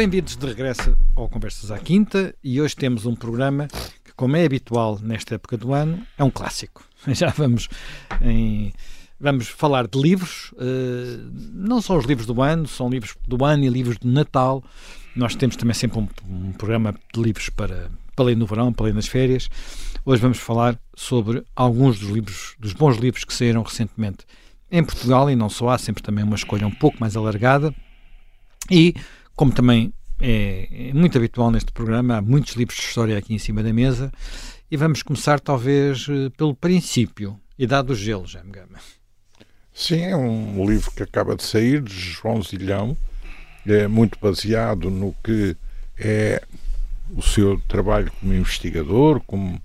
Bem-vindos de regresso ao Conversas à Quinta e hoje temos um programa que, como é habitual nesta época do ano, é um clássico. Já vamos em, Vamos falar de livros, uh, não só os livros do ano, são livros do ano e livros de Natal. Nós temos também sempre um, um programa de livros para, para ler no verão, para ler nas férias. Hoje vamos falar sobre alguns dos livros, dos bons livros que saíram recentemente em Portugal e não só há sempre também uma escolha um pouco mais alargada. E, como também é, é muito habitual neste programa, há muitos livros de história aqui em cima da mesa. E vamos começar, talvez, eh, pelo princípio. Idade do Gelo, já me Gama. Sim, é um livro que acaba de sair, de João Zilhão, é muito baseado no que é o seu trabalho como investigador, como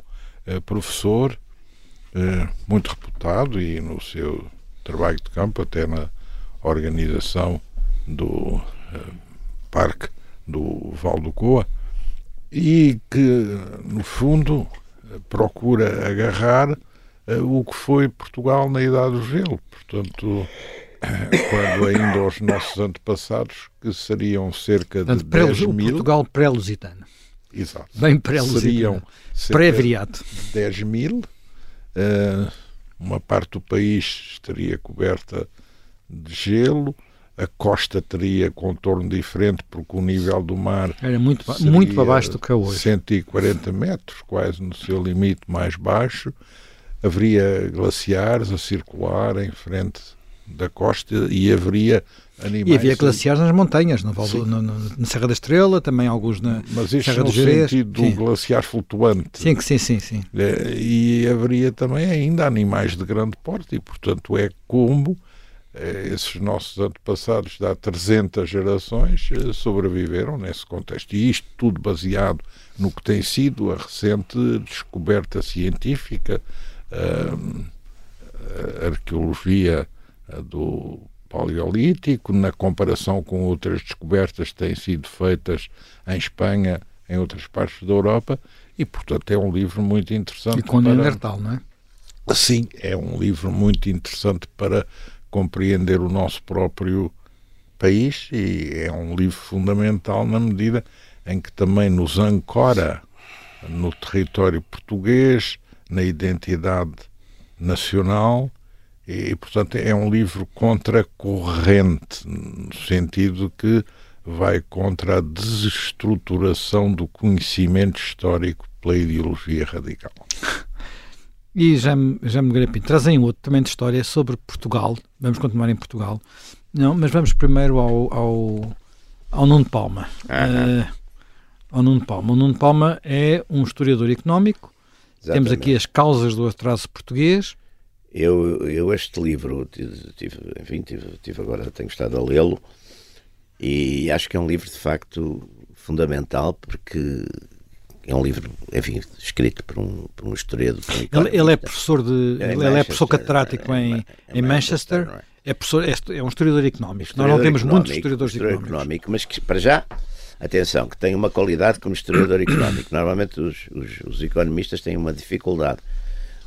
eh, professor, eh, muito reputado e no seu trabalho de campo, até na organização do Parque do Val do Coa, e que, no fundo, procura agarrar eh, o que foi Portugal na Idade do Gelo. Portanto, eh, quando ainda os nossos antepassados, que seriam cerca de Portanto, 10 mil... Portugal pré-lusitano. Exato. Bem pré-lusitano. Pré-viriato. 10 mil. Uh, uma parte do país estaria coberta de gelo, a costa teria contorno diferente porque o nível do mar era muito, muito abaixo do que é hoje. 140 metros, quase no seu limite mais baixo haveria glaciares a circular em frente da costa e haveria animais. E havia glaciares nas montanhas, no, no, no, na Serra da Estrela, também alguns na Mas isto Serra no do sentido do glaciar flutuante. Sim, sim, sim, sim. É, e haveria também ainda animais de grande porte e, portanto, é como esses nossos antepassados de há 300 gerações é, sobreviveram nesse contexto. E isto tudo baseado no que tem sido a recente descoberta científica a arqueologia do Paleolítico, na comparação com outras descobertas que têm sido feitas em Espanha, em outras partes da Europa, e portanto é um livro muito interessante. E com para... Neandertal, não é? Sim, é um livro muito interessante para compreender o nosso próprio país e é um livro fundamental na medida em que também nos ancora no território português, na identidade nacional e, portanto, é um livro contracorrente, no sentido que vai contra a desestruturação do conhecimento histórico pela ideologia radical. E já me, já me grapim, trazem outro também de história sobre Portugal. Vamos continuar em Portugal. Não, mas vamos primeiro ao, ao, ao Nuno Palma. Uhum. Uh, ao Nuno Palma. O Nuno Palma é um historiador económico Exatamente. Temos aqui as causas do atraso português. Eu, eu este livro, tive, enfim, tive, tive agora, tenho estado a lê-lo e acho que é um livro de facto fundamental porque é um livro, enfim, escrito por um, por um historiador. Ele, ele, é professor de, é ele é professor catedrático em, em, em Manchester. Manchester é? é, professor, é, é, um historiador económico. Historiador Nós não temos muitos historiadores historiador económicos. Mas que, para já atenção, que tem uma qualidade como historiador económico. Normalmente os, os, os, economistas têm uma dificuldade,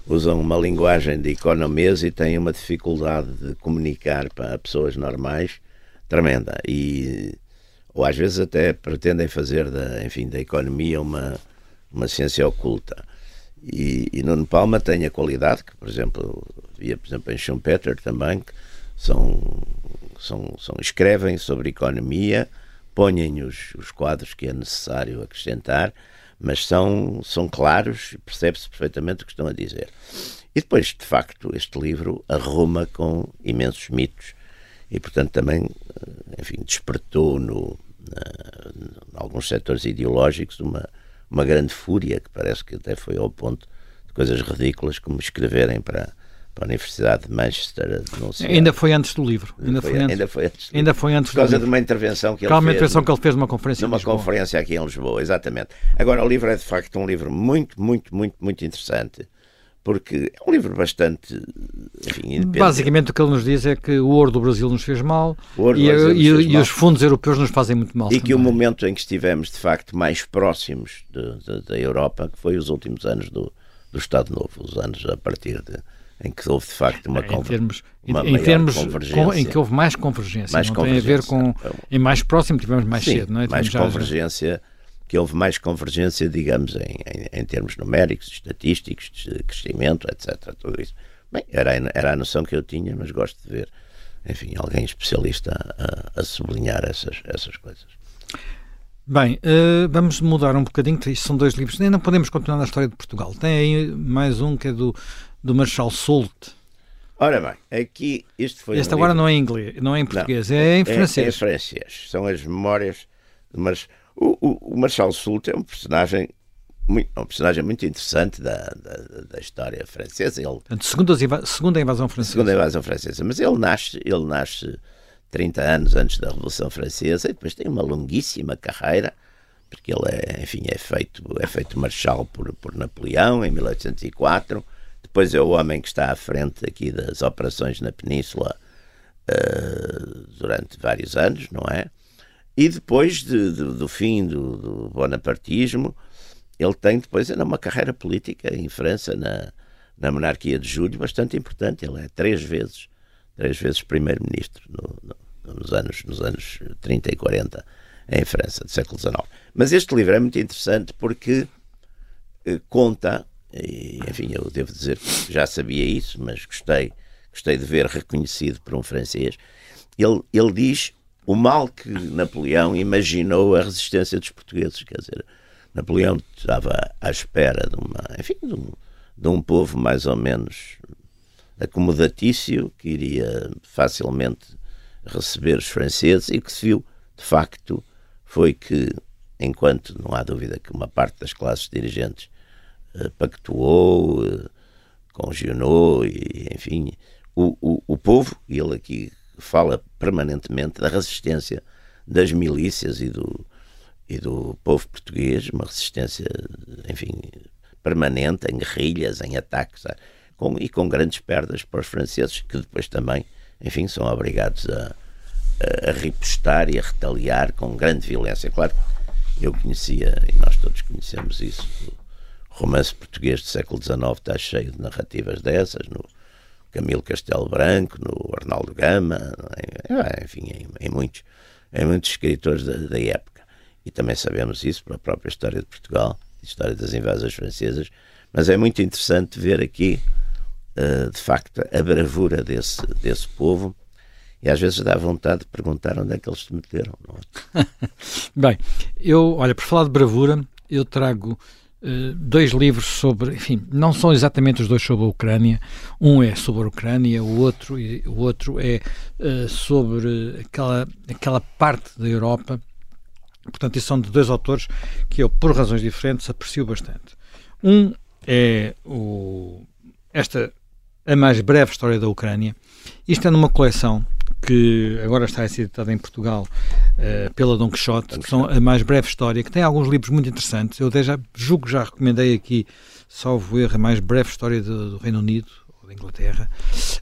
usam uma linguagem de economês e têm uma dificuldade de comunicar para pessoas normais tremenda. E, ou às vezes até pretendem fazer da, enfim, da economia uma, uma ciência oculta. E, e Nuno Palma tem a qualidade que, por exemplo, via por exemplo em Schumpeter também, que são, são, são, escrevem sobre economia, ponham os, os quadros que é necessário acrescentar, mas são, são claros e percebe-se perfeitamente o que estão a dizer. E depois, de facto, este livro arruma com imensos mitos e, portanto, também, eh, enfim, despertou no, na, em alguns setores ideológicos uma, uma grande fúria que parece que até foi ao ponto de coisas ridículas como escreverem para para a Universidade de Manchester Ainda foi antes do livro. Ainda foi, foi antes, ainda foi antes. Ainda foi antes por causa de uma intervenção que ele Calma, fez. uma intervenção que ele fez numa conferência numa conferência aqui em Lisboa, exatamente. Agora, o livro é de facto um livro muito, muito, muito, muito interessante. Porque é um livro bastante. Enfim, Basicamente, o que ele nos diz é que o ouro do Brasil nos fez mal e, e, e os fundos europeus nos fazem muito mal. E também. que o momento em que estivemos, de facto, mais próximos de, de, da Europa, que foi os últimos anos do, do Estado Novo, os anos a partir de em que houve de facto uma, em termos, uma em termos com, em que houve mais convergência, mais não convergência. tem a ver com em mais próximo tivemos mais Sim, cedo, não é? Mais convergência, que houve mais convergência, digamos, em, em, em, termos numéricos, estatísticos, de crescimento, etc. Tudo isso. Bem, era, era a noção que eu tinha, mas gosto de ver, enfim, alguém especialista a, a sublinhar essas, essas coisas. Bem, uh, vamos mudar um bocadinho, isto são dois livros, nem não podemos continuar na história de Portugal. Tem aí mais um que é do, do Marshal Soult. Ora bem, aqui isto foi. Este um agora livro... não é em inglês, não é em português, não, é em francês. É, é em francês. São as memórias de Marshal. O, o, o Marshal Soult é um personagem muito, um personagem muito interessante da, da, da história francesa. Ele, Portanto, segunda, segunda invasão francesa. Segunda invasão francesa. Mas ele nasce, ele nasce 30 anos antes da Revolução Francesa e depois tem uma longuíssima carreira, porque ele é, enfim, é feito, é feito marechal por, por Napoleão em 1804. Depois é o homem que está à frente aqui das operações na Península uh, durante vários anos, não é? E depois de, de, do fim do, do bonapartismo, ele tem depois ainda uma carreira política em França, na, na monarquia de Júlio, bastante importante. Ele é três vezes três vezes primeiro-ministro no, no, nos, anos, nos anos 30 e 40 em França, do século XIX. Mas este livro é muito interessante porque eh, conta, e, enfim, eu devo dizer que já sabia isso, mas gostei, gostei de ver reconhecido por um francês. Ele, ele diz o mal que Napoleão imaginou a resistência dos portugueses, quer dizer, Napoleão estava à espera de uma, enfim, de um, de um povo mais ou menos acomodatício, que iria facilmente receber os franceses, e que se viu, de facto, foi que, enquanto não há dúvida que uma parte das classes dirigentes uh, pactuou, uh, congenou, e, enfim, o, o, o povo, e ele aqui fala permanentemente da resistência das milícias e do, e do povo português, uma resistência, enfim, permanente, em guerrilhas, em ataques. Com, e com grandes perdas para os franceses, que depois também, enfim, são obrigados a, a, ripostar e a retaliar com grande violência. Claro, eu conhecia, e nós todos conhecemos isso, o romance português do século XIX está cheio de narrativas dessas, no Camilo Castelo Branco, no Arnaldo Gama, em, enfim, em, em, muitos, em muitos escritores da, da época. E também sabemos isso pela própria história de Portugal, história das invasões francesas, mas é muito interessante ver aqui uh, de facto, a bravura desse, desse povo. E às vezes dá vontade de perguntar onde é que eles se meteram. É? Bem, eu, olha, por falar de bravura, eu trago dois livros sobre, enfim, não são exatamente os dois sobre a Ucrânia. Um é sobre a Ucrânia, o outro, o outro é uh, sobre aquela, aquela parte da Europa. Portanto, isso são de dois autores que eu, por razões diferentes, aprecio bastante. Um é o, esta a mais breve história da Ucrânia. Isto é numa coleção que agora está a ser editada em Portugal uh, pela Dom Quixote, que são a mais breve história, que tem alguns livros muito interessantes. Eu até já julgo já recomendei aqui, salvo erro, a mais breve história do, do Reino Unido ou da Inglaterra,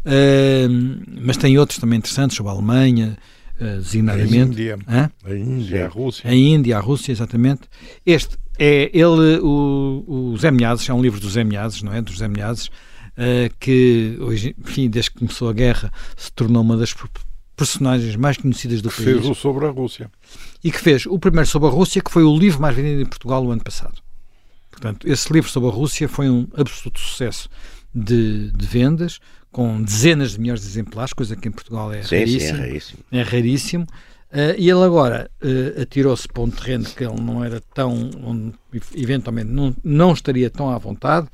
uh, mas tem outros também interessantes sobre a Alemanha, uh, designadamente. A Índia, Hã? a Índia, a Rússia. A Índia, a Rússia, exatamente. Este é ele, o, o Zé Milhazes, é um livro dos Zé Milhazes, não é? Dos Zé Milhazes, uh, que hoje, enfim, desde que começou a guerra, se tornou uma das personagens mais conhecidas do que país. Fez o sobre a Rússia. E que fez o primeiro sobre a Rússia, que foi o livro mais vendido em Portugal o ano passado. Portanto, esse livro sobre a Rússia foi um absoluto sucesso de, de vendas, com dezenas de milhões de exemplares, coisa que em Portugal é sim, raríssimo. Sim, é raríssimo. É raríssimo. Uh, e ele agora uh, atirou-se para um terreno que ele não era tão, onde eventualmente não, não estaria tão à vontade,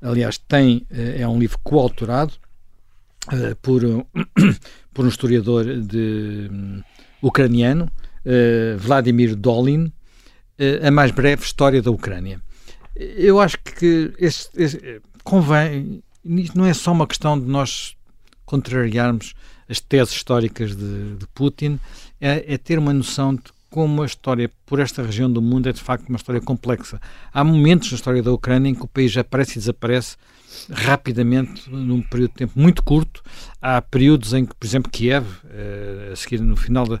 aliás, tem, eh, é um livro coautorado uh, por, por um historiador de, um, ucraniano, uh, Vladimir Dolin, uh, a mais breve história da Ucrânia. Eu acho que este, este, convém, não é só uma questão de nós contrariarmos as teses históricas de, de Putin, é, é ter uma noção de como a história por esta região do mundo é de facto uma história complexa. Há momentos na história da Ucrânia em que o país aparece e desaparece rapidamente num período de tempo muito curto. Há períodos em que, por exemplo, Kiev, eh, a seguir no final da,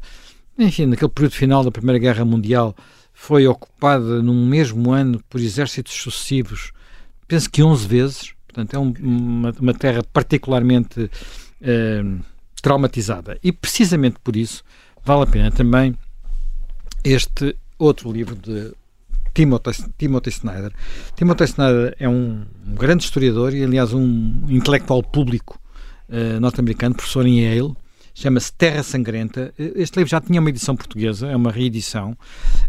enfim, naquele período final da Primeira Guerra Mundial, foi ocupada num mesmo ano por exércitos sucessivos, penso que 11 vezes. portanto é um, uma, uma, terra particularmente uh, traumatizada. E precisamente por isso vale a pena também este outro livro de Timothy, Timothy Snyder. Timothy Snyder é um, um grande historiador e, aliás, um intelectual público uh, norte-americano, professor em Yale. Chama-se Terra Sangrenta. Este livro já tinha uma edição portuguesa, é uma reedição.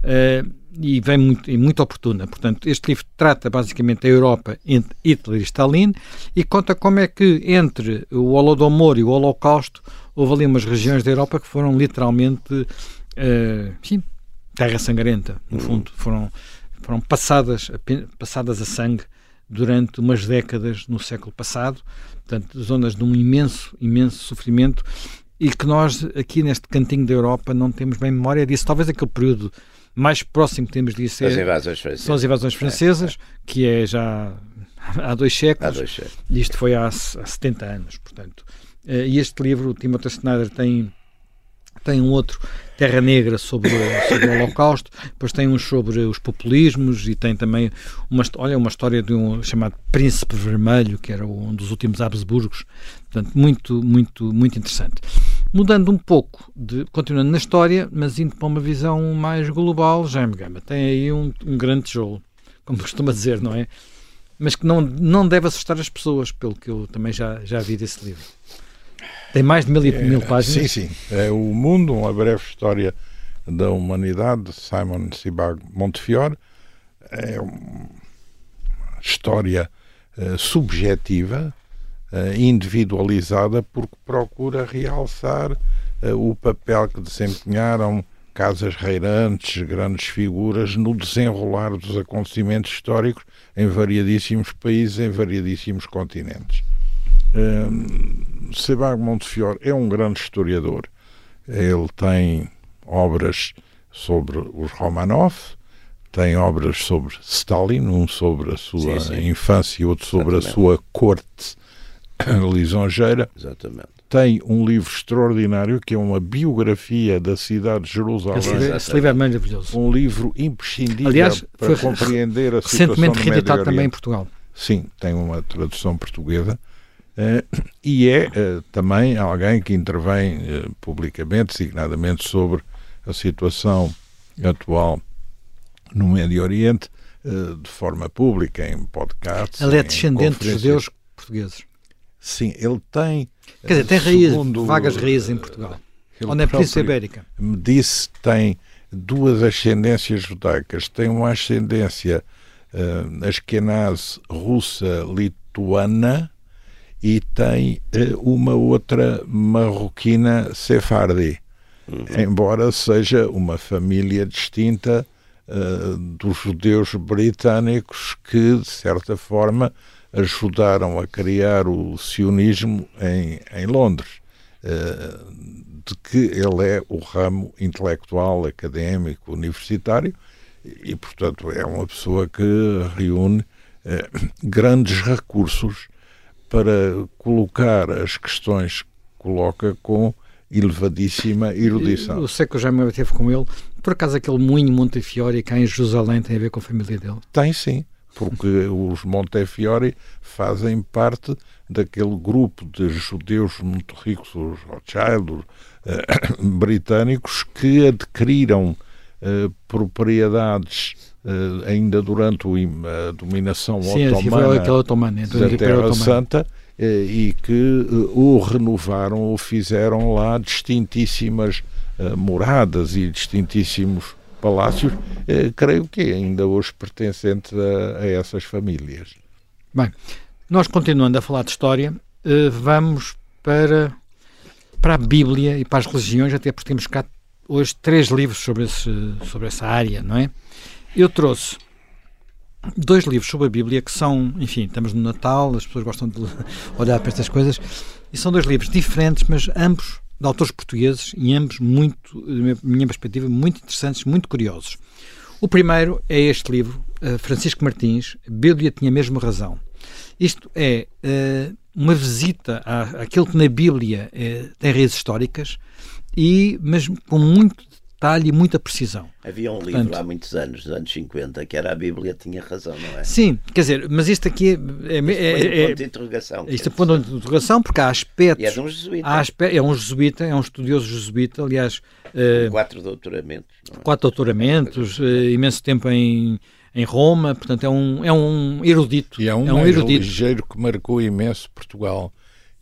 Uh, e vem muito, muito oportuna. Portanto, este livro trata basicamente da Europa entre Hitler e Stalin e conta como é que entre o Holodomor e o Holocausto houve ali umas regiões da Europa que foram literalmente uh, sim, terra sangrenta, no fundo. Foram, foram passadas, passadas a sangue durante umas décadas no século passado. Portanto, zonas de um imenso, imenso sofrimento e que nós aqui neste cantinho da Europa não temos bem memória disso. Talvez aquele período mais próximo que temos disso é, as invasões francesas. são as invasões francesas, é, é. que é já há dois séculos. Há dois séculos. E isto foi há, há 70 anos, portanto. Eh, e este livro, o Timothy Snyder, tem, tem um outro, Terra Negra, sobre, sobre o Holocausto, depois tem uns sobre os populismos e tem também uma, olha, uma história de um chamado Príncipe Vermelho, que era um dos últimos Habsburgos, portanto, muito, muito, muito interessante. Mudando um pouco, de, continuando na história, mas indo para uma visão mais global, Jaime Gama tem aí um, um grande tijolo, como costuma dizer, não é? Mas que não, não deve assustar as pessoas, pelo que eu também já, já vi desse livro. Tem mais de mil, é, mil páginas? Sim, sim. É O Mundo, uma breve história da humanidade, de Simon Sebag Montefiore. É uma história uh, subjetiva, uh, individualizada, porque procura realçar uh, o papel que desempenharam casas reirantes, grandes figuras, no desenrolar dos acontecimentos históricos em variadíssimos países, em variadíssimos continentes. Um, Sebag Montefiore é um grande historiador. Ele tem obras sobre os Romanov, tem obras sobre Stalin, um sobre a sua sim, sim. infância e outro sobre Exatamente. a sua corte lisonjeira. Exatamente. Tem um livro extraordinário que é uma biografia da cidade de Jerusalém. Esse, livro é maravilhoso. Um livro imprescindível Aliás, para compreender a situação recentemente reeditado também em Portugal. Sim, tem uma tradução portuguesa. Uh, e é uh, também alguém que intervém uh, publicamente, designadamente sobre a situação atual no Médio Oriente, de forma pública, em podcasts. Ele é descendente de judeus portugueses. Sim, ele tem. Quer dizer, tem raízes, vagas raízes em Portugal. Onde é Península Ibérica. Me disse que tem duas ascendências judaicas. Tem uma ascendência uh, russa-lituana e tem uh, uma outra marroquina sefardi. Uhum. Embora seja uma família distinta uh, dos judeus britânicos que, de certa forma, ajudaram a criar o sionismo em, em Londres, uh, de que ele é o ramo intelectual, académico, universitário, e, portanto, é uma pessoa que reúne uh, grandes recursos para colocar as questões que coloca com elevadíssima erudição. Eu sei que eu já me teve com ele. Por acaso aquele moinho Montefiore cá em Jerusalém tem a ver com a família dele? Tem sim porque os Montefiore fazem parte daquele grupo de judeus muito ricos, os Rothschild, uh, britânicos, que adquiriram uh, propriedades ainda durante a dominação Sim, otomana, otomana da Terra Santa e que o renovaram, o fizeram lá distintíssimas moradas e distintíssimos palácios, eh, creio que ainda hoje pertencentes a, a, essas famílias. Bem, nós continuando a falar de história, eh, vamos para, para a Bíblia e para as religiões, até porque temos cá hoje três livros sobre, esse, sobre essa área, não é? Eu trouxe dois livros sobre a Bíblia que são, enfim, estamos no Natal, as pessoas gostam de olhar para estas coisas, e são dois livros diferentes, mas ambos de autores portugueses e ambos muito, da minha perspectiva, muito interessantes, muito curiosos. O primeiro é este livro, uh, Francisco Martins, Bíblia tinha mesmo razão. Isto é uh, uma visita àquilo que na Bíblia uh, tem raízes históricas, e, mas com muito detalhe e muita precisão. Havia um livro há muitos anos, nos anos 50, que era a Bíblia tinha razão, não é? Sim, quer dizer, mas isto aqui é. é, é, é ponto de interrogação. Isto é ponto de interrogação, porque há aspectos. E é de um jesuíta. É um jesuíta, é um estudioso jesuíta, aliás. Uh, quatro doutoramentos. É? Quatro doutoramentos, uh, imenso tempo em, em Roma, portanto é um, é um erudito. E é um, é um erudito. ligeiro que marcou imenso Portugal,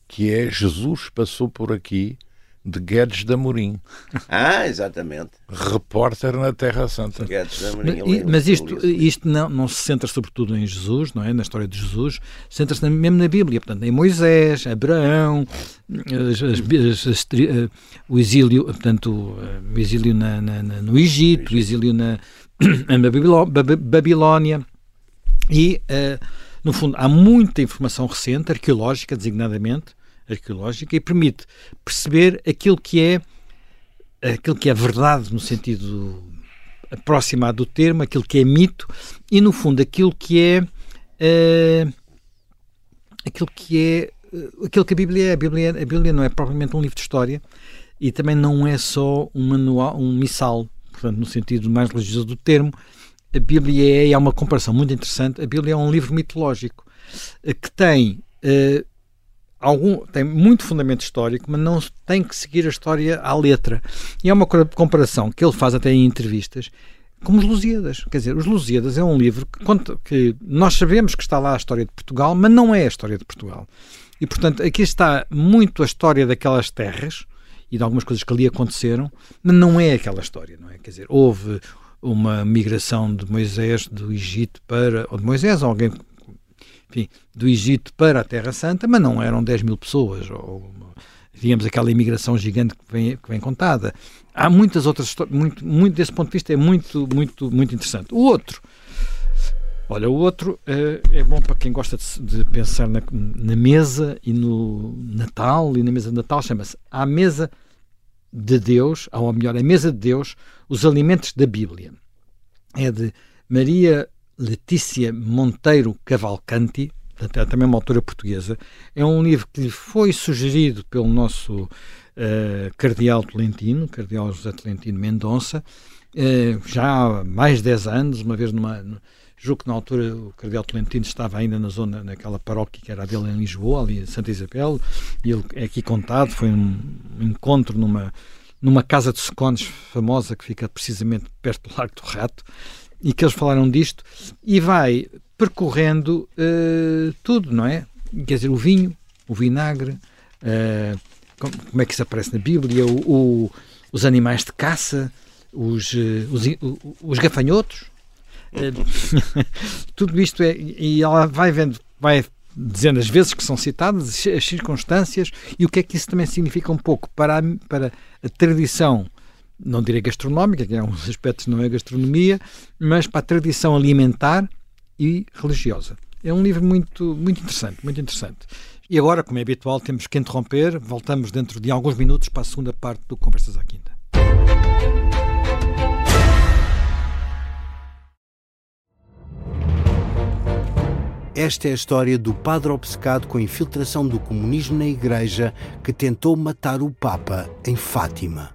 que é Jesus passou por aqui de Guedes de Amorim. Ah, exatamente. Repórter na Terra Santa. Guedes de Amorim, mas, mas isto, isto não, não se centra sobretudo em Jesus, não é? Na história de Jesus, centra-se mesmo na Bíblia, portanto, em Moisés, Abraão, as, as, as, eh, o exílio, portanto, o exílio na, na, na, no Egito, o exílio na, na Babilónia e, uh, no fundo, há muita informação recente, arqueológica designadamente, arqueológica e permite perceber aquilo que é aquilo que é verdade no sentido aproximado do termo, aquilo que é mito e no fundo aquilo que é uh, aquilo que é uh, aquilo que a Bíblia é. A Bíblia, a Bíblia não é propriamente um livro de história e também não é só um manual, um missal, portanto no sentido mais religioso do termo. A Bíblia é, e há uma comparação muito interessante, a Bíblia é um livro mitológico uh, que tem algum, tem muito fundamento histórico, mas não tem que seguir a história à letra. E é uma comparação que ele faz até em entrevistas como os Lusíadas. Quer dizer, os Lusíadas é um livro que, conta, que nós sabemos que está lá a história de Portugal, mas não é a história de Portugal. E, portanto, aqui está muito a história daquelas terras e de algumas coisas que ali aconteceram, mas não é aquela história, não é? Quer dizer, houve uma migração de Moisés do Egito para, ou de Moisés, ou alguém enfim, do Egito para a Terra Santa, mas não eram 10 mil pessoas, ou digamos aquela imigração gigante que vem, que vem contada. Há muitas outras histórias, muito, muito desse ponto de vista é muito, muito, muito interessante. O outro, olha, o outro é, é bom para quem gosta de, de pensar na, na, mesa e no Natal, e na mesa de Natal chama-se A Mesa de Deus, ou melhor, a Mesa de Deus, os alimentos da Bíblia. É de Maria Letícia Monteiro Cavalcanti, portanto, é também uma autora portuguesa. É um livro que foi sugerido pelo nosso uh, Cardeal Tolentino, Cardeal José Tolentino Mendonça, uh, já há mais de 10 anos, uma vez numa. Julgo que na altura o Cardeal Tolentino estava ainda na zona, naquela paróquia que era dele em Lisboa, ali em Santa Isabel, e ele é aqui contado, foi um encontro numa, numa casa de secones famosa que fica precisamente perto do Largo do Rato, e que eles falaram disto, e vai percorrendo uh, tudo, não é? Quer dizer, o vinho, o vinagre, uh, como, como, é que isso aparece na Bíblia, o, o, os animais de caça, os, uh, os, os, gafanhotos, tudo isto é, e ela vai vendo, vai dizendo as vezes que são citadas, as circunstâncias e o que é que isso também significa um pouco para a, para a tradição não direi gastronómica, que um dos aspectos não é gastronomia, mas para a tradição alimentar e religiosa. É um livro muito, muito interessante, muito interessante. E agora, como é habitual, temos que interromper. Voltamos dentro de alguns minutos para a segunda parte do Conversas à Quinta. Esta é a história do padre obcecado com a infiltração do comunismo na Igreja que tentou matar o Papa em Fátima.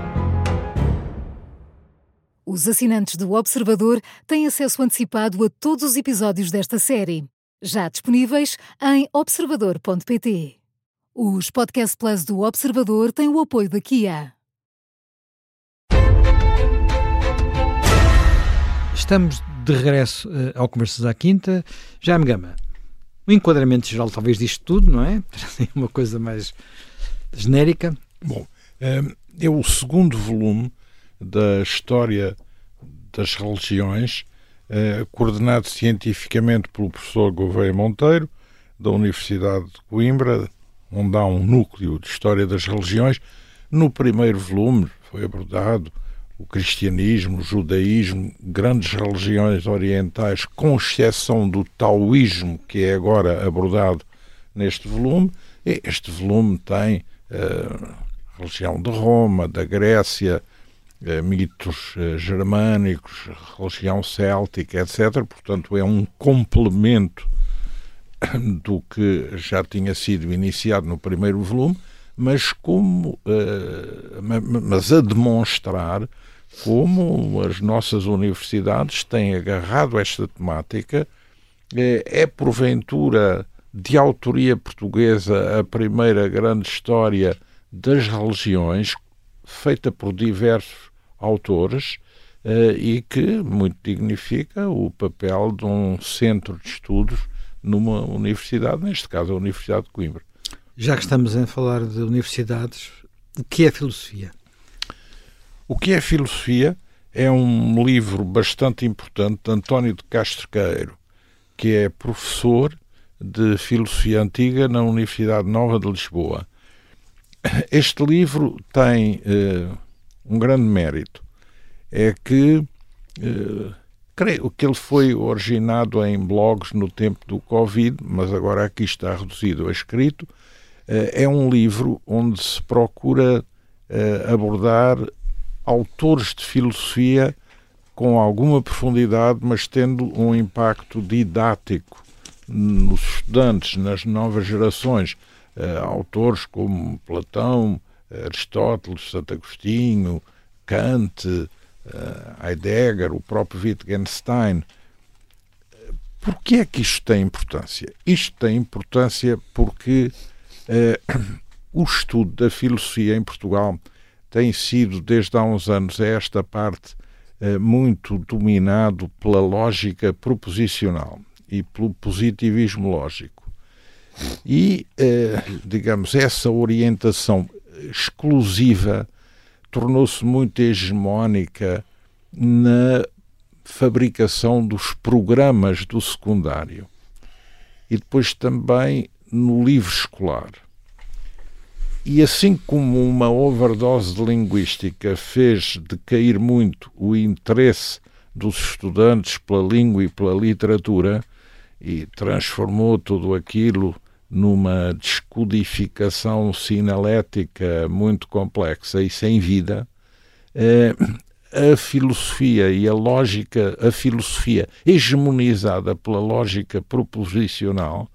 Os assinantes do Observador têm acesso antecipado a todos os episódios desta série, já disponíveis em observador.pt. Os Podcast Plus do Observador têm o apoio da Kia. Estamos de regresso uh, ao Conversas à Quinta. Já me gama. O enquadramento geral talvez disto tudo, não é? Uma coisa mais genérica. Bom, eh, é o segundo volume da História das Religiões, eh, coordenado cientificamente pelo professor Gouveia Monteiro, da Universidade de Coimbra, onde há um núcleo de História das Religiões. No primeiro volume foi abordado o cristianismo, o judaísmo, grandes religiões orientais, com exceção do taoísmo, que é agora abordado neste volume. Este volume tem uh, religião de Roma, da Grécia, mitos uh, germânicos, religião céltica, etc. Portanto, é um complemento do que já tinha sido iniciado no primeiro volume, mas como mas a demonstrar como as nossas universidades têm agarrado esta temática. É porventura de autoria portuguesa a primeira grande história das religiões, feita por diversos autores, eh, e que muito dignifica o papel de um centro de estudos numa universidade, neste caso a Universidade de Coimbra. Já que estamos a falar de universidades, o que é filosofia? O que é filosofia é um livro bastante importante de António de Castro Queiro, que é professor de filosofia antiga na Universidade Nova de Lisboa. Este livro tem uh, um grande mérito. É que uh, creio que ele foi originado em blogs no tempo do Covid, mas agora aqui está reduzido a escrito. Uh, é um livro onde se procura abordar autores de filosofia com alguma profundidade, mas tendo um impacto didático nos estudantes, nas novas gerações. Uh, autores como Platão, Aristóteles, Santo Agostinho, Kant, uh, Heidegger, o próprio Wittgenstein. Por que é que isto tem importância? Isto tem importância porque uh, o estudo da filosofia em Portugal tem sido, desde há uns anos a esta parte, eh, muito dominado pela lógica proposicional e pelo positivismo lógico. E, eh, digamos, essa orientação exclusiva tornou-se muito hegemónica na fabricação dos programas do secundário e depois também no livro escolar. E assim como uma overdose de linguística fez decair muito o interesse dos estudantes pela língua e pela literatura e transformou tudo aquilo numa descodificação sinalética muito complexa e sem vida, eh, a filosofia e a lógica, a filosofia hegemonizada pela lógica proposicional,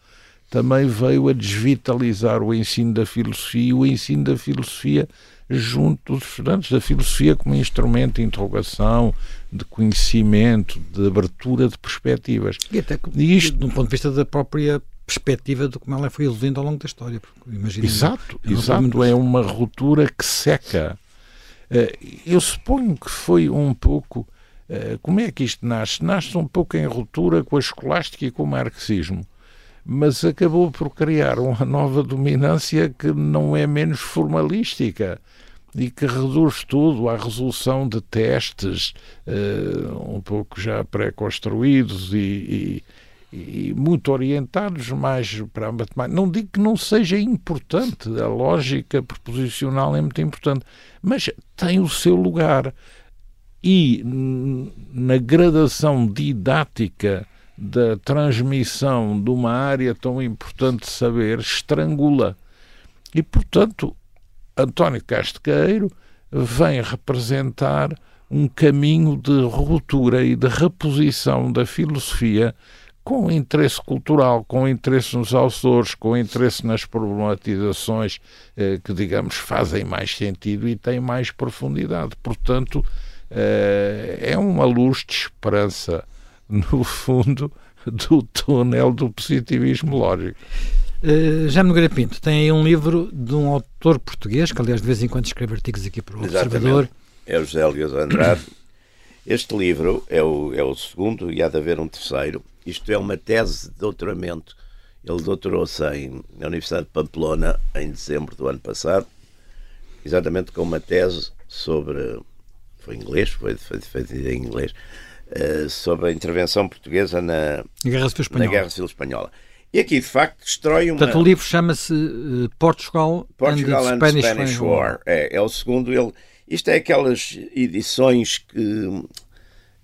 também veio a desvitalizar o ensino da filosofia e o ensino da filosofia junto dos estudantes, da filosofia como instrumento de interrogação, de conhecimento, de abertura de perspectivas. E até e isto, um ponto de vista da própria perspectiva de como ela foi evoluindo ao longo da história. Exato, exato. É uma ruptura que seca. Eh, eu suponho que foi um pouco. Eh, como é que isto nasce? Nasce um pouco em ruptura com a escolástica e com o marxismo mas acabou por criar uma nova dominância que não é menos formalística e que reduz tudo à resolução de testes uh, um pouco já pré-construídos e, e, e, muito orientados mais para a matemática. Não digo que não seja importante, a lógica proposicional é muito importante, mas tem o seu lugar. E na gradação didática da transmissão de uma área tão importante de saber estrangula. E, portanto, António Castequeiro vem representar um caminho de ruptura e de reposição da filosofia com interesse cultural, com interesse nos autores, com interesse nas problematizações eh, que, digamos, fazem mais sentido e têm mais profundidade. Portanto, eh, é uma luz de esperança no fundo, do túnel do positivismo lógico. Uh, Jaime Nogueira Pinto tem aí um livro de um autor português, que aliás de vez em quando escreve artigos aqui para o Exatamente. Observador. É o José Elias Andrade. Este livro é o, é o segundo e há de haver um terceiro. Isto é uma tese de doutoramento. Ele doutorou-se na Universidade de Pamplona em dezembro do ano passado, exatamente com uma tese sobre. Foi em inglês, foi feito em inglês, uh, sobre a intervenção portuguesa na Guerra Civil Espanhola. Na Guerra Civil Espanhola. E aqui, de facto, destrói uma... Portanto, o livro chama-se uh, Portugal, Portugal and, and Spanish, Spanish War. War. É, é o segundo. Ele, Isto é aquelas edições que.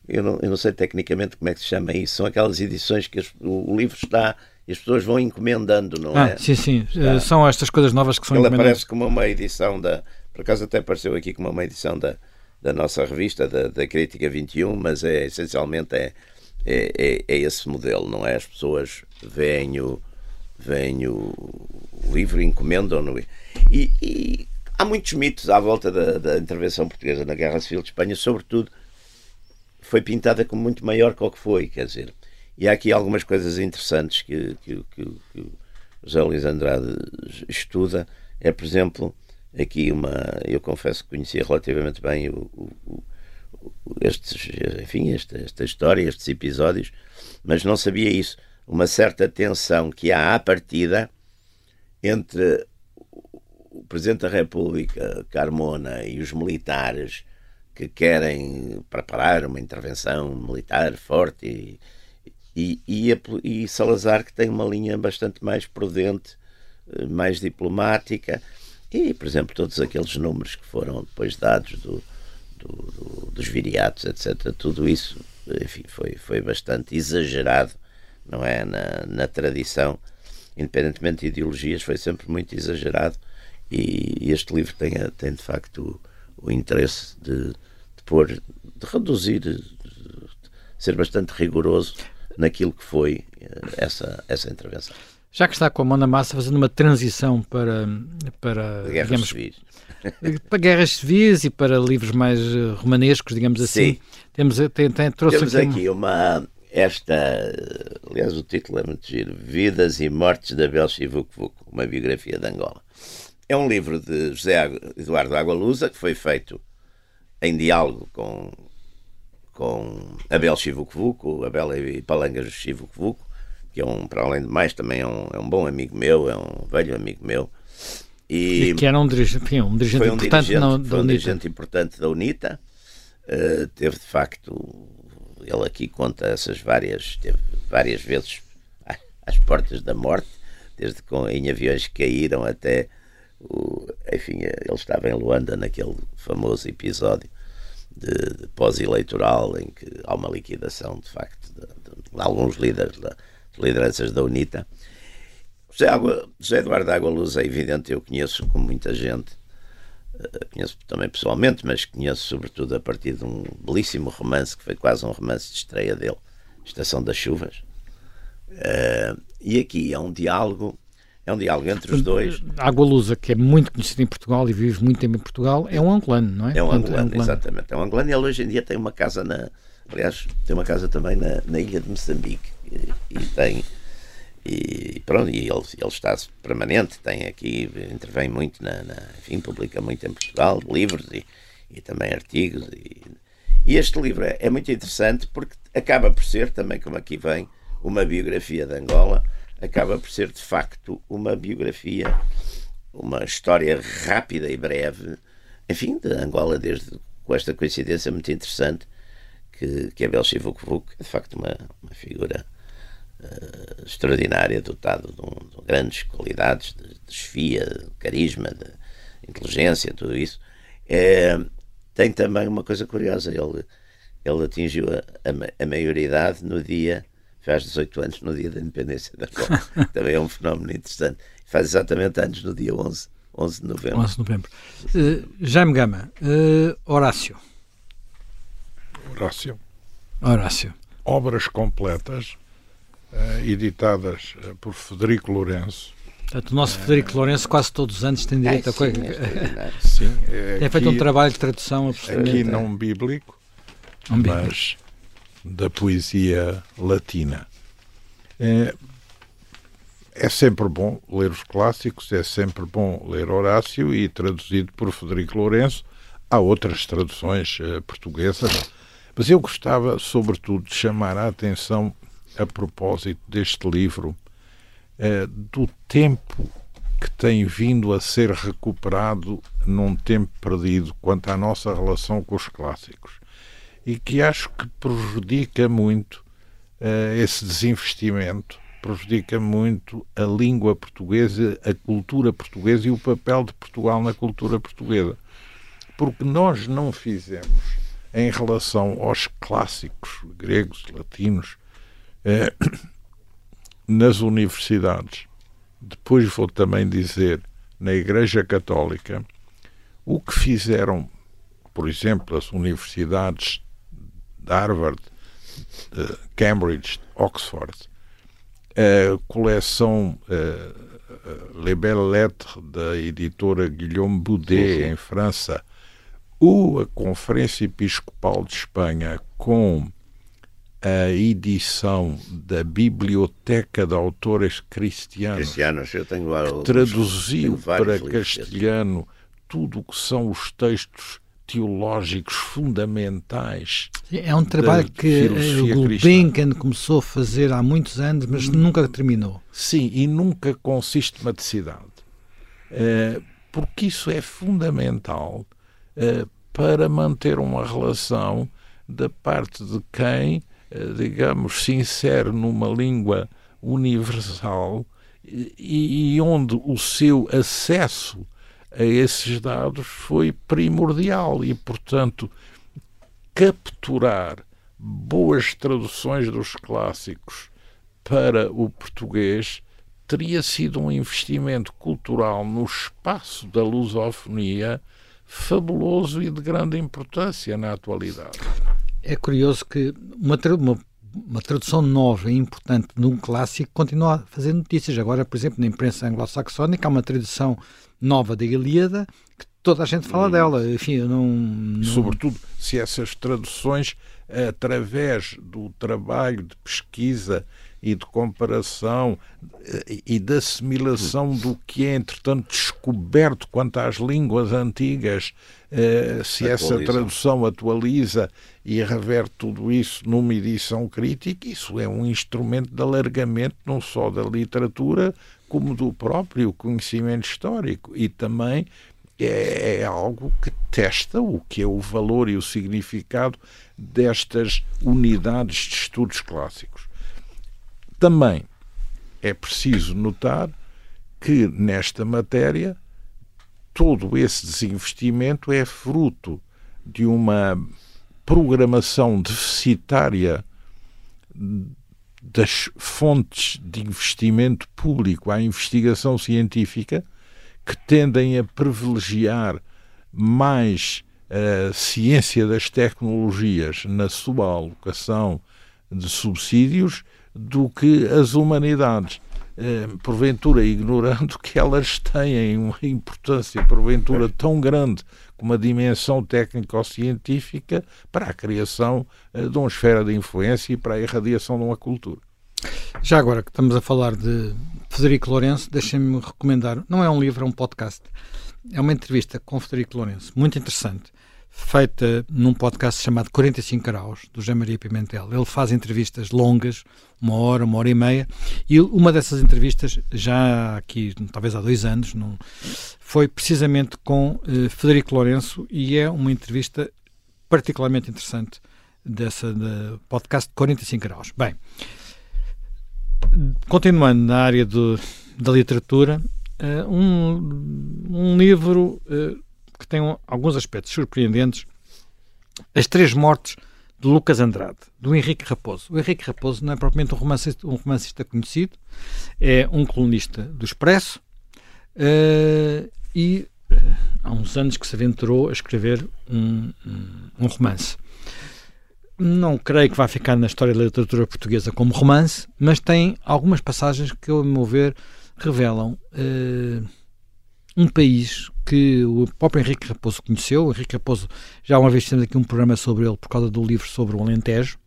Eu não, eu não sei tecnicamente como é que se chama isso. São aquelas edições que as, o, o, livro está e as pessoas vão encomendando, não ah, é? Sim, sim. Está. São estas coisas novas que são Ele aparece como uma edição da. Por acaso até apareceu aqui como uma edição da, da nossa revista, da, da Crítica 21, mas é essencialmente é, é, é, é esse modelo, não é? As pessoas veem o, veem o livro, encomendam-no. E, e, há muitos mitos à volta da, da, intervenção portuguesa na Guerra Civil de Espanha, sobretudo foi pintada como muito maior que o que foi, quer dizer. E há aqui algumas coisas interessantes que, que, que, que o José Luís Andrade estuda. É, por exemplo, aqui uma. Eu confesso que conhecia relativamente bem o, o, estes, enfim, esta, esta história, estes episódios, mas não sabia isso. Uma certa tensão que há à partida entre o Presidente da República, Carmona, e os militares que querem preparar uma intervenção militar forte e, e, e, e, Salazar que tem uma linha bastante mais prudente, eh, mais diplomática e, por exemplo, todos aqueles números que foram depois dados do, do, do, dos viriatos, etc., tudo isso, enfim, foi, foi bastante exagerado, não é? Na, na tradição, independentemente de ideologias, foi sempre muito exagerado. E, e este livro tem, tem de facto o, interesse de, de pôr, de reduzir, de ser bastante rigoroso naquilo que foi eh, essa, essa intervenção. Já que está com a mão na massa, fazendo uma transição para, para guerras digamos, civis. para guerras civis e para livros mais eh, romanescos, digamos assim. Sim. Temos, eh, tem, tem, trouxe Temos aqui, aqui uma, esta, aliás o título é muito giro, Vidas e Mortes da Belchivuc uma biografia de Angola. É um livro de José Eduardo Agualusa, que foi feito em diálogo com, com Abel Chivucovuco, Abel e Palangas Chivucovuco, que é um, para além de mais, também é um, é um bom amigo meu, é um velho amigo meu. E, e que era um dirigente, um dirigente um importante dirigente, na, da Foi um dirigente importante da UNITA. Uh, teve, de facto, ele aqui conta essas várias, teve várias vezes às portas da morte, desde com, em aviões que caíram até, o, enfim, ele estava em Luanda naquele famoso episódio de, de pós-eleitoral em que há uma liquidação, de facto, de, de, de alguns líderes da, lideranças da UNITA. José, Água, José Eduardo Água Luz é evidente, eu conheço como muita gente, uh, conheço também pessoalmente, mas conheço sobretudo a partir de um belíssimo romance, que foi quase um romance de estreia dele, Estação das Chuvas. Uh, e aqui é um diálogo é um diálogo entre os dois. Água Lusa, que é muito conhecido em Portugal e vive muito tempo em Portugal, é um angolano, não é? É um angolano, angolano. exatamente. É um angolano e ele hoje em dia tem uma casa na. Aliás, tem uma casa também na, na ilha de Moçambique e, tem e pronto, e ele, ele está permanente, tem aqui, intervém muito na, na enfim, publica muito em Portugal, livros e, e também artigos e, e este livro é, é, muito interessante porque acaba por ser, também como aqui vem, uma biografia de Angola, acaba por ser de facto uma biografia, uma história rápida e breve, enfim, de Angola desde com esta coincidência muito interessante que, que Abel Chivukvuk é de facto uma, uma figura uh, extraordinária, dotado de, um, de, grandes qualidades de, de de carisma, de inteligência, tudo isso. É, tem também uma coisa curiosa, ele, ele atingiu a, a, a maioridade no dia, faz 18 anos no dia da independência da Angola. também é um fenómeno interessante. Faz exatamente anos no dia 11, 11 de novembro. 11 de novembro. Uh, Jaime Gama, uh, Horácio. Horácio. Horácio. Obras completas uh, editadas uh, por Federico Lourenço. Portanto, o nosso Federico Lourenço quase todos os anos tem direito a coisa. Sim, é, é feito um trabalho de tradução absolutamente. Aqui não bíblico, não mas da poesia latina. É, é sempre bom ler os clássicos, é sempre bom ler Horácio e traduzido por Federico Lourenço. Há outras traduções uh, portuguesas, mas eu gostava, sobretudo, de chamar a atenção a propósito deste livro, eh, do tempo que tem vindo a ser recuperado num tempo perdido quanto à nossa relação com os clássicos e que acho que prejudica muito uh, esse desinvestimento, prejudica muito a língua portuguesa, a cultura portuguesa e o papel de Portugal na cultura portuguesa. porque nós não fizemos em relação aos clássicos gregos, latinos, eh, nas universidades. Depois vou também dizer na Igreja Católica o que fizeram, por exemplo, as universidades de Harvard, de Cambridge, Oxford, a coleção uh, Les Belles Lettres da editora Guillaume Boudet, em França, ou a Conferência Episcopal de Espanha com a edição da Biblioteca de Autores Cristianos, Cristianos eu tenho que traduziu para castelhano tudo o que são os textos teológicos fundamentais. É um trabalho que o Gulbenkian começou a fazer há muitos anos, mas hum. nunca terminou. Sim, e nunca com sistematicidade. Uh, porque isso é fundamental uh, para manter uma relação da parte de quem eh, digamos, se insere numa língua universal e onde o seu acesso a esses dados foi primordial e, portanto, capturar boas traduções dos clássicos para o português teria sido um investimento cultural no espaço da lusofonia fabuloso e de grande importância na atualidade é curioso que uma, uma, uma, tradução nova e importante de um clássico continua a fazer notícias. Agora, por exemplo, na imprensa anglo-saxónica há uma tradução nova da Ilíada que toda a gente fala hum. dela. Enfim, eu não, não... Sobretudo se essas traduções, através do trabalho de pesquisa e de comparação eh, e de assimilação do que é, entretanto, descoberto quanto às línguas antigas, eh, se essa tradução atualiza e reverte tudo isso numa edição crítica, isso é um instrumento de alargamento não só da literatura, como do próprio conhecimento histórico e também é, é, algo que testa o que é o valor e o significado destas unidades de estudos clássicos. Também é preciso notar que nesta matéria todo esse desinvestimento é fruto de uma programação deficitária das fontes de investimento público à investigação científica que tendem a privilegiar mais a ciência das tecnologias na sua alocação de subsídios do que as humanidades. Eh, porventura ignorando que elas têm uma importância, porventura tão grande como a dimensão técnico-científica para a criação eh, de uma esfera de influência e para a irradiação de uma cultura. Já agora que estamos a falar de Federico Lourenço, deixem-me recomendar, não é um livro, é um podcast, é uma entrevista com Federico Lourenço, muito interessante feita num podcast chamado 45 Graus, do José Maria Pimentel. Ele faz entrevistas longas, uma hora, uma hora e meia, e uma dessas entrevistas, já aqui, talvez há dois anos, não, foi precisamente com uh, Federico Lourenço, e é uma entrevista particularmente interessante dessa de podcast 45 Graus. Bem, continuando na área do, da literatura, uh, um, um livro. Uh, que tem alguns aspectos surpreendentes. As Três Mortes de Lucas Andrade, do Henrique Raposo. O Henrique Raposo não é propriamente um romancista, um romancista conhecido, é um colunista do Expresso uh, e uh, há uns anos que se aventurou a escrever um, um, um, romance. Não creio que vá ficar na história da literatura portuguesa como romance, mas tem algumas passagens que, ao meu ver, revelam uh, um país que o próprio Henrique Raposo conheceu. Henrique Raposo, já uma vez temos aqui um programa sobre ele por causa do livro sobre o Alentejo,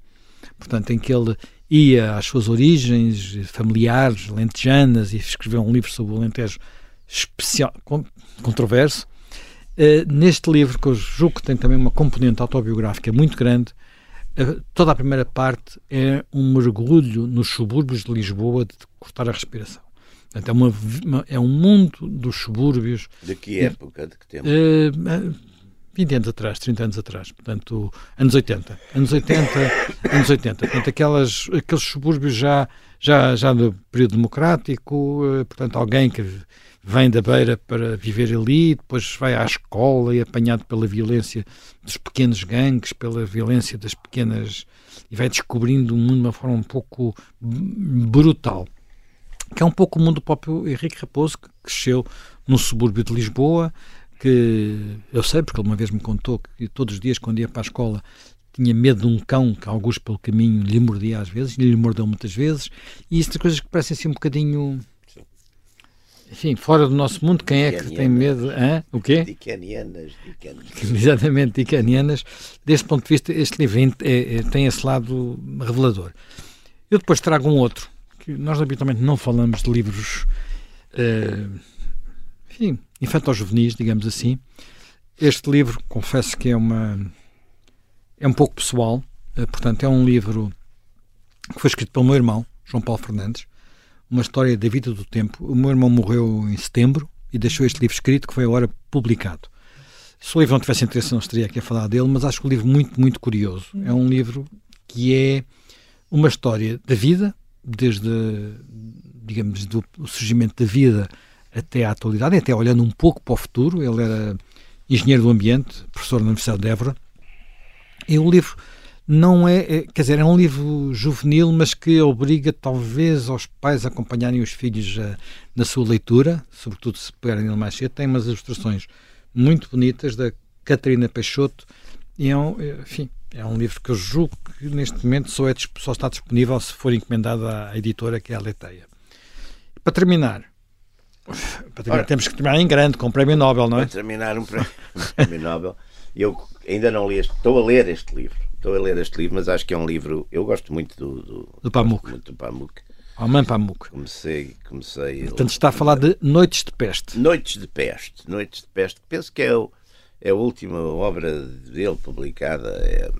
portanto, em que ele ia às suas origens familiares, lentejanas, e escreveu um livro sobre o Alentejo especial, controverso. Uh, neste livro, que eu julgo que tem também uma componente autobiográfica muito grande, uh, toda a primeira parte é um mergulho nos subúrbios de Lisboa de cortar a respiração. Portanto, é, uma, é um mundo dos subúrbios. De que época? De que tempo? Uh, 20 anos atrás, 30 anos atrás, portanto, anos 80. Anos 80, anos 80. Portanto, aquelas, aqueles subúrbios já, já, já do período democrático, eh, portanto, alguém que vem da beira para viver ali, depois vai à escola e apanhado pela violência dos pequenos gangues, pela violência das pequenas. e vai descobrindo o mundo de uma forma um pouco brutal. Que é um pouco o mundo do próprio Henrique Raposo, que cresceu num subúrbio de Lisboa, que eu sei, porque ele uma vez me contou que todos os dias, quando ia para a escola, tinha medo de um cão que alguns pelo caminho lhe mordia às vezes, lhe mordeu muitas vezes, e isso coisas que parecem assim um bocadinho. Enfim, fora do nosso mundo, quem é que tem medo? Hã? O quê? Dicanianas, dicanianas. Exatamente, dicanianas. Deste ponto de vista, este livro é, é, tem esse lado revelador. Eu depois trago um outro, que nós habitualmente não falamos de livros. Uh, enfim, infanto-juvenis, digamos assim. Este livro, confesso que é uma é um pouco pessoal, eh, portanto é um livro que foi escrito pelo meu irmão, João Paulo Fernandes, uma história da vida do tempo. O meu irmão morreu em setembro e deixou este livro escrito que foi agora publicado. Se o livro não tivesse interesse, não estaria aqui a falar dele, mas acho que o livro muito, muito curioso. É um livro que é uma história da vida, desde, digamos, do surgimento da vida até à atualidade, até olhando um pouco para o futuro. Ele era engenheiro do ambiente, professor na Universidade de Évora. E o livro não é, é, quer dizer, é um livro juvenil, mas que obriga talvez aos pais a acompanharem os filhos a, na sua leitura, sobretudo se pegarem ele mais cedo. Tem umas ilustrações muito bonitas da Catarina Peixoto e é um, enfim, é um livro que eu julgo que neste momento só, é, só está disponível se for encomendado à editora que é a Leteia. Para terminar, Ora, temos que terminar em grande, com o Prémio Nobel, não é? Para terminar um prémio, um prémio Nobel. Eu ainda não li este, estou a ler este livro. Estou a ler este livro, mas acho que é um livro. Eu gosto muito do, do, do Pamuk. Muito do Pamuk. Aman Pamuk. Comecei, comecei. Portanto, está a falar de Noites de Peste. Noites de Peste. Noites de Peste. Penso que é, o, a última obra dele publicada. É,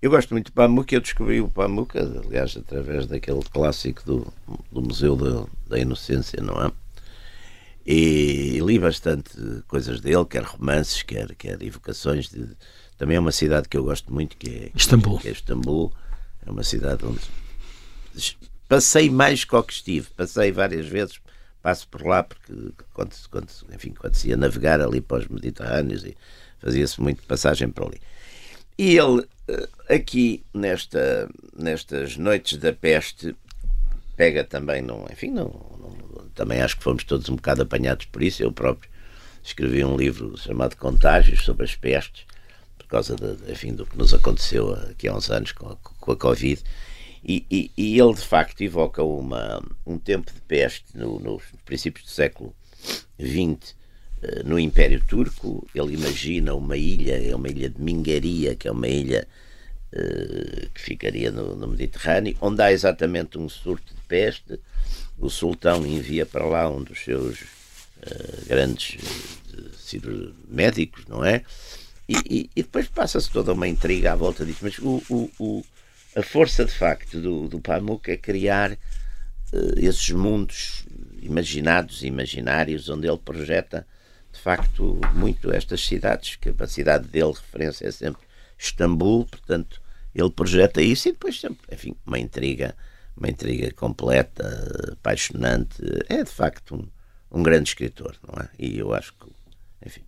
eu gosto muito do Pamuk. Eu descobri o Pamuk, aliás, através daquele clássico do, do Museu da, da Inocência, não é? E, li bastante coisas dele, quer romances, quer, quer evocações. De, também é uma cidade que eu gosto muito, que é Istambul. Que é Istambul. É uma cidade onde passei mais que o que estive, passei várias vezes, passo por lá porque quando, quando, enfim, quando se ia navegar ali para os Mediterrâneos e fazia-se muito passagem por ali. E ele eh, aqui nesta, nestas noites da peste pega também, não, enfim, não, não, também acho que fomos todos um bocado apanhados por isso. Eu próprio escrevi um livro chamado Contágios sobre as pestes, por causa de, enfim, do que nos aconteceu aqui há uns anos com a, com a Covid. E, e, e, ele de facto evoca uma, um tempo de peste no, nos princípios do século XX eh, no Império Turco. Ele imagina uma ilha, é uma ilha de Mingaria, que é uma ilha uh, que ficaria no, no Mediterrâneo, onde há exatamente um surto de peste o sultão envia para lá um dos seus uh, grandes uh, médicos, não é? E, e, depois passa-se toda uma intriga à volta disso. Mas o, o, a força de facto do, do Pamuk é criar uh, esses mundos imaginados imaginários onde ele projeta de facto muito estas cidades, que a cidade dele referência é sempre Istambul, portanto ele projeta isso e depois sempre, enfim, uma intriga uma intriga completa, apaixonante. É de facto um, um grande escritor, não é? E eu acho que, enfim,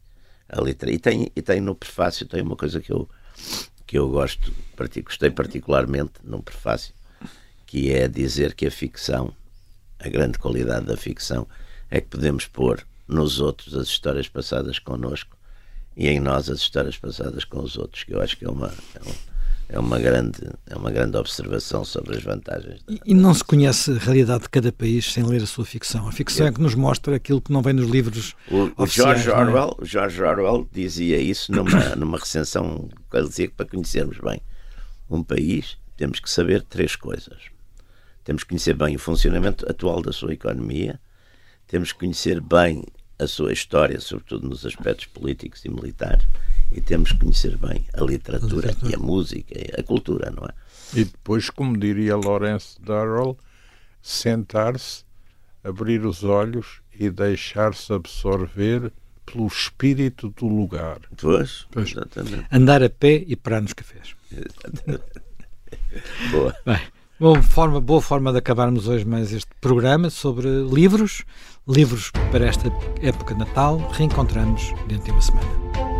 a letra. E tem, e tem no prefácio, tem uma coisa que eu, que eu gosto, gostei particularmente no prefácio, que é dizer que a ficção, a grande qualidade da ficção, é que podemos pôr nos outros as histórias passadas connosco e em nós as histórias passadas com os outros, que eu acho que é uma. É uma é uma grande, é uma grande observação sobre as vantagens. Da... E, não se conhece a realidade de cada país sem ler a sua ficção. A ficção é, é que nos mostra aquilo que não vem nos livros o, o George é? Orwell, é? George Orwell dizia isso numa, numa recensão, ele dizia que para conhecermos bem um país temos que saber três coisas. Temos que conhecer bem o funcionamento atual da sua economia, temos que conhecer bem a sua história, sobretudo nos aspectos políticos e militares, e temos que conhecer bem a literatura, a literatura. e a música e a cultura, não é? E depois, como diria Lawrence Durrell, sentar-se, abrir os olhos e deixar-se absorver pelo espírito do lugar. Pois, Pois. exatamente. Andar a pé e parar nos cafés. Boa. Bem, boa forma, boa forma de acabarmos hoje mais este programa sobre livros. Livros para esta época de Natal. Reencontramos dentro de uma semana.